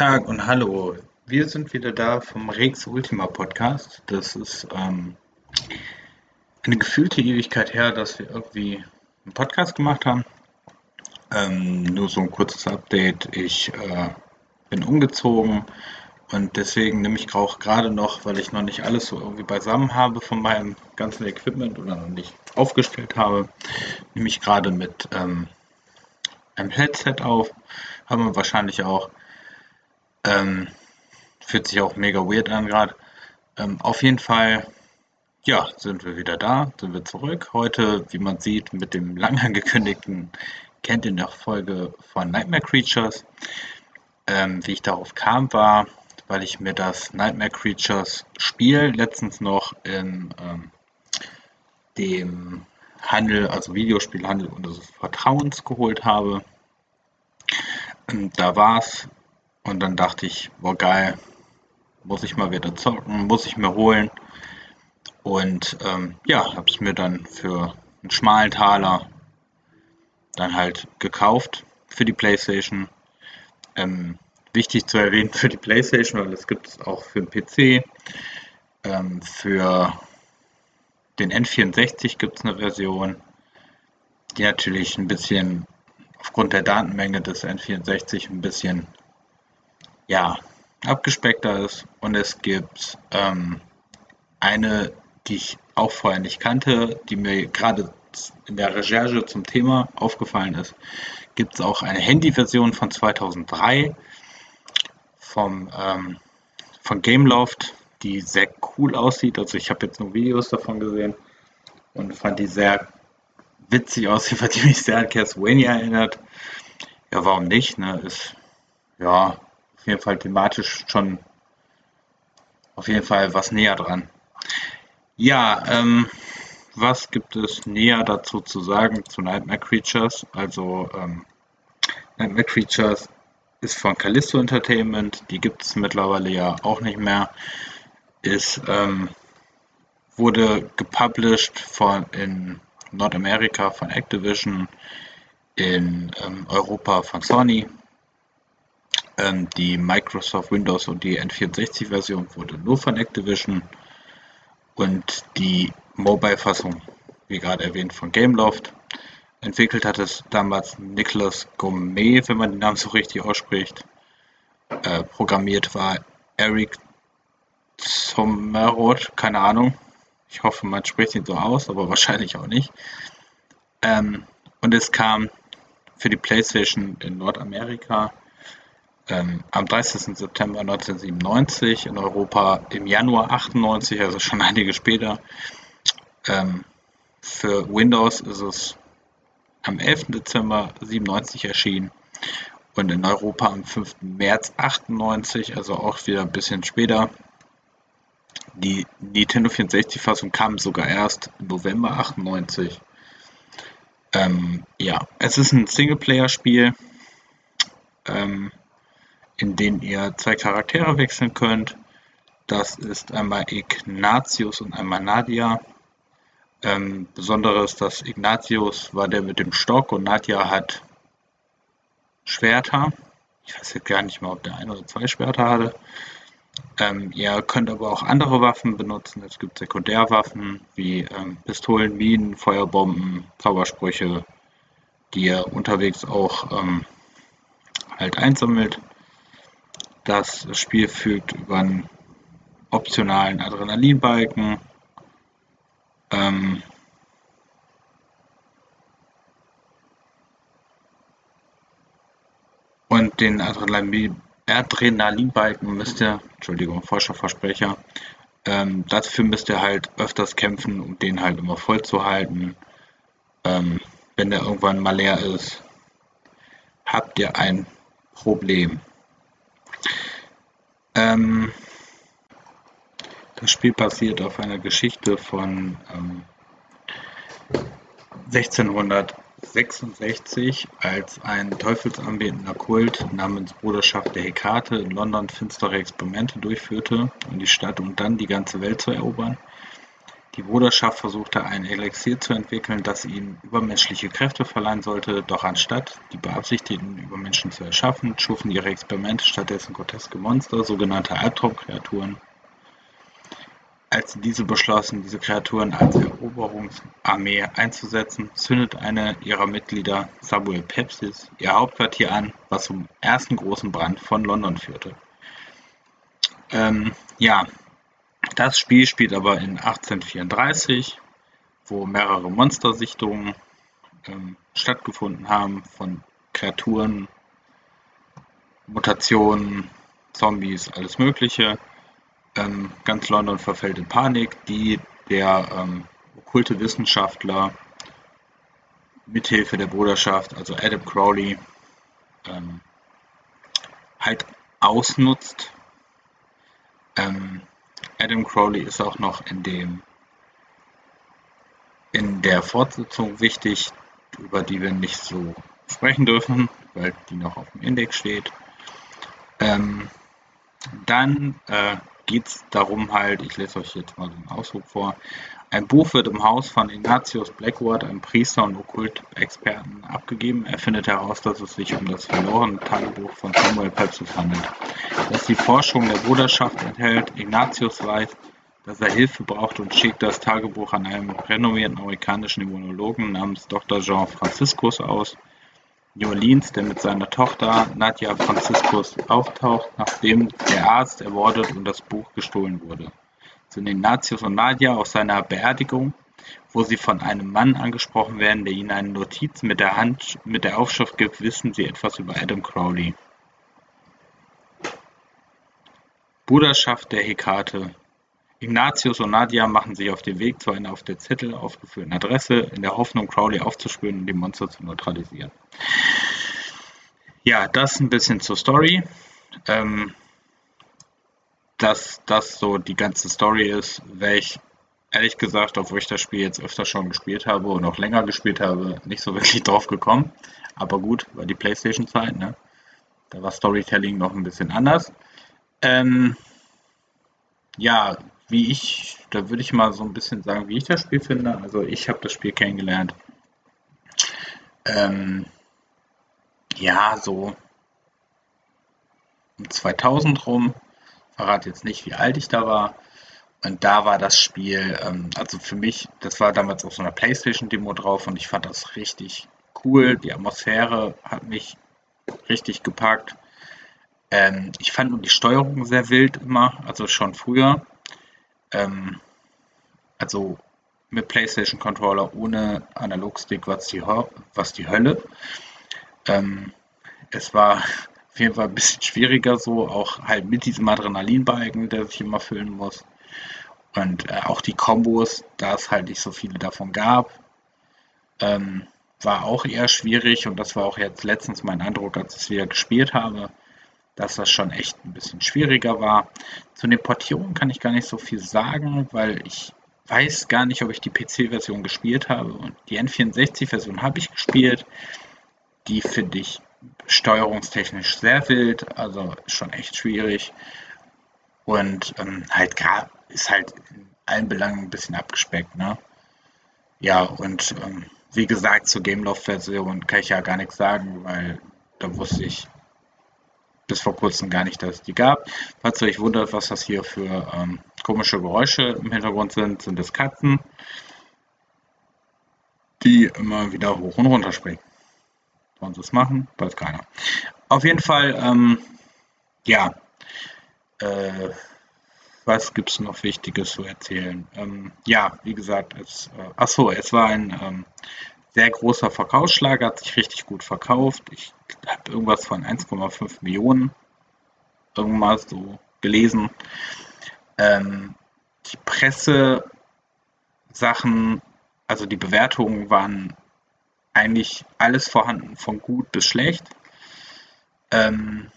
Tag und hallo. Wir sind wieder da vom Rex Ultima Podcast. Das ist ähm, eine gefühlte Ewigkeit her, dass wir irgendwie einen Podcast gemacht haben. Ähm, nur so ein kurzes Update. Ich äh, bin umgezogen und deswegen nehme ich auch gerade noch, weil ich noch nicht alles so irgendwie beisammen habe von meinem ganzen Equipment oder noch nicht aufgestellt habe, nehme ich gerade mit ähm, einem Headset auf. Haben wir wahrscheinlich auch. Ähm, fühlt sich auch mega weird an gerade. Ähm, auf jeden Fall, ja, sind wir wieder da, sind wir zurück. Heute, wie man sieht, mit dem lang angekündigten, kennt ihr noch Folge von Nightmare Creatures. Ähm, wie ich darauf kam, war, weil ich mir das Nightmare Creatures Spiel letztens noch in ähm, dem Handel, also Videospielhandel unseres Vertrauens geholt habe. Und da war es und dann dachte ich, boah geil, muss ich mal wieder zocken, muss ich mir holen. Und ähm, ja, habe es mir dann für einen schmalen Taler dann halt gekauft für die PlayStation. Ähm, wichtig zu erwähnen für die PlayStation, weil es gibt es auch für den PC. Ähm, für den N64 gibt es eine Version, die natürlich ein bisschen aufgrund der Datenmenge des N64 ein bisschen ja, abgespeckter ist. Und es gibt ähm, eine, die ich auch vorher nicht kannte, die mir gerade in der Recherche zum Thema aufgefallen ist. Gibt es auch eine Handy-Version von 2003 vom, ähm, von Gameloft, die sehr cool aussieht. Also ich habe jetzt nur Videos davon gesehen und fand die sehr witzig weil die mich sehr an Castlevania erinnert. Ja, warum nicht? Ne? Ist ja auf jeden Fall thematisch schon auf jeden Fall was näher dran. Ja, ähm, was gibt es näher dazu zu sagen zu Nightmare Creatures? Also ähm, Nightmare Creatures ist von Callisto Entertainment, die gibt es mittlerweile ja auch nicht mehr. Ist ähm, wurde gepublished von in Nordamerika von Activision, in ähm, Europa von Sony ähm, die Microsoft Windows und die N64-Version wurde nur von Activision und die Mobile-Fassung, wie gerade erwähnt, von Gameloft. Entwickelt hat es damals Nicholas Gourmet, wenn man den Namen so richtig ausspricht. Äh, programmiert war Eric Sommerroth, keine Ahnung. Ich hoffe, man spricht ihn so aus, aber wahrscheinlich auch nicht. Ähm, und es kam für die PlayStation in Nordamerika ähm, am 30. September 1997, in Europa im Januar 98, also schon einige später. Ähm, für Windows ist es am 11. Dezember 97 erschienen und in Europa am 5. März 98, also auch wieder ein bisschen später. Die Nintendo 64-Fassung kam sogar erst im November 98. Ähm, ja, es ist ein Singleplayer-Spiel. Ähm, in denen ihr zwei Charaktere wechseln könnt. Das ist einmal Ignatius und einmal Nadia. Ähm, Besonderes, dass Ignatius war der mit dem Stock und Nadia hat Schwerter. Ich weiß jetzt gar nicht mal, ob der ein oder zwei Schwerter hatte. Ähm, ihr könnt aber auch andere Waffen benutzen. Es gibt Sekundärwaffen wie ähm, Pistolen, Minen, Feuerbomben, Zaubersprüche, die ihr unterwegs auch ähm, halt einsammelt. Das Spiel fügt über einen optionalen Adrenalinbalken ähm, und den Adrenalin Adrenalinbalken müsst ihr, Entschuldigung, falscher Versprecher, ähm, dafür müsst ihr halt öfters kämpfen, um den halt immer voll zu halten. Ähm, wenn der irgendwann mal leer ist, habt ihr ein Problem. Ähm, das Spiel basiert auf einer Geschichte von ähm, 1666, als ein teufelsanbetender Kult namens Bruderschaft der Hekate in London finstere Experimente durchführte, um die Stadt und dann die ganze Welt zu erobern. Die Bruderschaft versuchte ein Elixier zu entwickeln, das ihnen übermenschliche Kräfte verleihen sollte, doch anstatt die beabsichtigten Übermenschen zu erschaffen, schufen ihre Experimente stattdessen groteske Monster, sogenannte Albtraumkreaturen. Als sie diese beschlossen, diese Kreaturen als Eroberungsarmee einzusetzen, zündet eine ihrer Mitglieder, Samuel Pepsis, ihr Hauptquartier an, was zum ersten großen Brand von London führte. Ähm, ja, das Spiel spielt aber in 1834, wo mehrere Monstersichtungen ähm, stattgefunden haben von Kreaturen, Mutationen, Zombies, alles Mögliche. Ähm, ganz London verfällt in Panik, die der ähm, okkulte Wissenschaftler mithilfe der Bruderschaft, also Adam Crowley, ähm, halt ausnutzt. Ähm, Adam Crowley ist auch noch in dem in der Fortsetzung wichtig, über die wir nicht so sprechen dürfen, weil die noch auf dem Index steht. Ähm, dann äh, geht es darum halt, ich lese euch jetzt mal so einen Ausdruck vor, ein Buch wird im Haus von Ignatius Blackwood, einem Priester und Okkultexperten, abgegeben. Er findet heraus, dass es sich um das verlorene Tagebuch von Samuel Pepys handelt, das die Forschung der Bruderschaft enthält. Ignatius weiß, dass er Hilfe braucht und schickt das Tagebuch an einen renommierten amerikanischen Immunologen namens Dr. Jean Franciscus aus. New Orleans, der mit seiner Tochter Nadja Franciscus auftaucht, nachdem der Arzt ermordet und das Buch gestohlen wurde sind Ignatius und Nadja auf seiner Beerdigung, wo sie von einem Mann angesprochen werden, der ihnen eine Notiz mit der Hand mit der Aufschrift gibt, wissen sie etwas über Adam Crowley. Bruderschaft der Hekate. Ignatius und Nadia machen sich auf den Weg zu einer auf der Zettel aufgeführten Adresse, in der Hoffnung, Crowley aufzuspüren und die Monster zu neutralisieren. Ja, das ein bisschen zur Story. Ähm, dass das so die ganze Story ist, wäre ich ehrlich gesagt, obwohl ich das Spiel jetzt öfter schon gespielt habe und auch länger gespielt habe, nicht so wirklich drauf gekommen. Aber gut, war die Playstation-Zeit, ne? Da war Storytelling noch ein bisschen anders. Ähm, ja, wie ich, da würde ich mal so ein bisschen sagen, wie ich das Spiel finde. Also ich habe das Spiel kennengelernt. Ähm, ja, so um 2000 rum verrate jetzt nicht, wie alt ich da war. Und da war das Spiel, ähm, also für mich, das war damals auf so einer Playstation-Demo drauf und ich fand das richtig cool. Die Atmosphäre hat mich richtig gepackt. Ähm, ich fand nur die Steuerung sehr wild immer, also schon früher. Ähm, also mit PlayStation Controller ohne Analogstick war die, was die Hölle. Ähm, es war auf jeden Fall ein bisschen schwieriger so, auch halt mit diesem Adrenalinbalken, der sich immer füllen muss. Und äh, auch die Kombos, da es halt nicht so viele davon gab, ähm, war auch eher schwierig und das war auch jetzt letztens mein Eindruck, als ich es wieder gespielt habe, dass das schon echt ein bisschen schwieriger war. Zu den Portierungen kann ich gar nicht so viel sagen, weil ich weiß gar nicht, ob ich die PC-Version gespielt habe und die N64-Version habe ich gespielt. Die finde ich steuerungstechnisch sehr wild, also schon echt schwierig. Und ähm, halt ist halt in allen Belangen ein bisschen abgespeckt, ne? Ja, und ähm, wie gesagt, zur Gameloft-Version kann ich ja gar nichts sagen, weil da wusste ich bis vor kurzem gar nicht, dass es die gab. Falls ihr euch wundert, was das hier für ähm, komische Geräusche im Hintergrund sind, sind es Katzen, die immer wieder hoch und runter springen. Wollen sie es machen? Weiß keiner. Auf jeden Fall, ähm, ja. Äh, was gibt es noch Wichtiges zu erzählen? Ähm, ja, wie gesagt, es, äh, achso, es war ein ähm, sehr großer Verkaufsschlag, hat sich richtig gut verkauft. Ich habe irgendwas von 1,5 Millionen irgendwas so gelesen. Ähm, die Presse Sachen, also die Bewertungen waren eigentlich alles vorhanden, von gut bis schlecht. Ähm,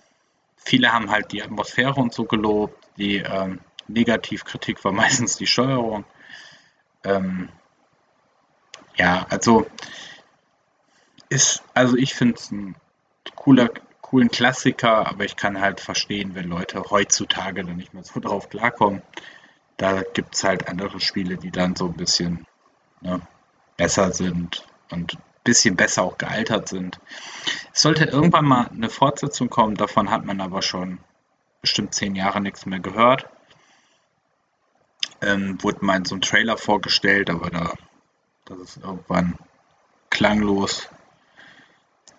viele haben halt die Atmosphäre und so gelobt. Die ähm, Negativkritik war meistens die Steuerung. Ähm, ja, also ist, also ich finde es ein cooler, coolen Klassiker, aber ich kann halt verstehen, wenn Leute heutzutage dann nicht mehr so drauf klarkommen. Da gibt es halt andere Spiele, die dann so ein bisschen ne, besser sind und ein bisschen besser auch gealtert sind. Es sollte irgendwann mal eine Fortsetzung kommen, davon hat man aber schon bestimmt zehn Jahre nichts mehr gehört. Ähm, wurde mal in so einem Trailer vorgestellt, aber da das ist irgendwann klanglos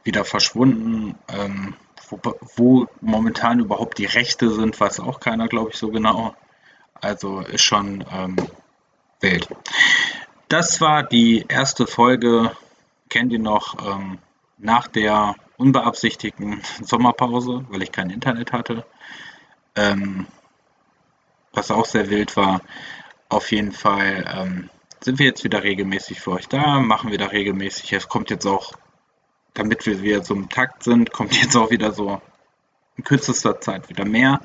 wieder verschwunden. Ähm, wo, wo, momentan überhaupt die Rechte sind, weiß auch keiner, glaube ich, so genau. Also ist schon ähm, wild. Das war die erste Folge, kennt ihr noch, ähm, nach der unbeabsichtigten Sommerpause, weil ich kein Internet hatte. Ähm, was auch sehr wild war. Auf jeden Fall ähm, sind wir jetzt wieder regelmäßig für euch da, machen wir da regelmäßig. Es kommt jetzt auch, damit wir wieder so im Takt sind, kommt jetzt auch wieder so in kürzester Zeit wieder mehr,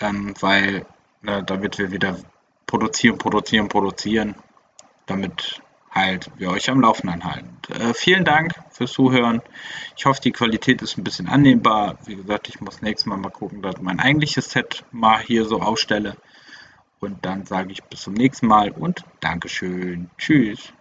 ähm, weil ne, damit wir wieder produzieren, produzieren, produzieren, damit halt wir euch am Laufenden halten. Äh, vielen Dank fürs Zuhören. Ich hoffe, die Qualität ist ein bisschen annehmbar. Wie gesagt, ich muss nächstes Mal mal gucken, dass mein eigentliches Set mal hier so ausstelle. Und dann sage ich bis zum nächsten Mal und Dankeschön. Tschüss.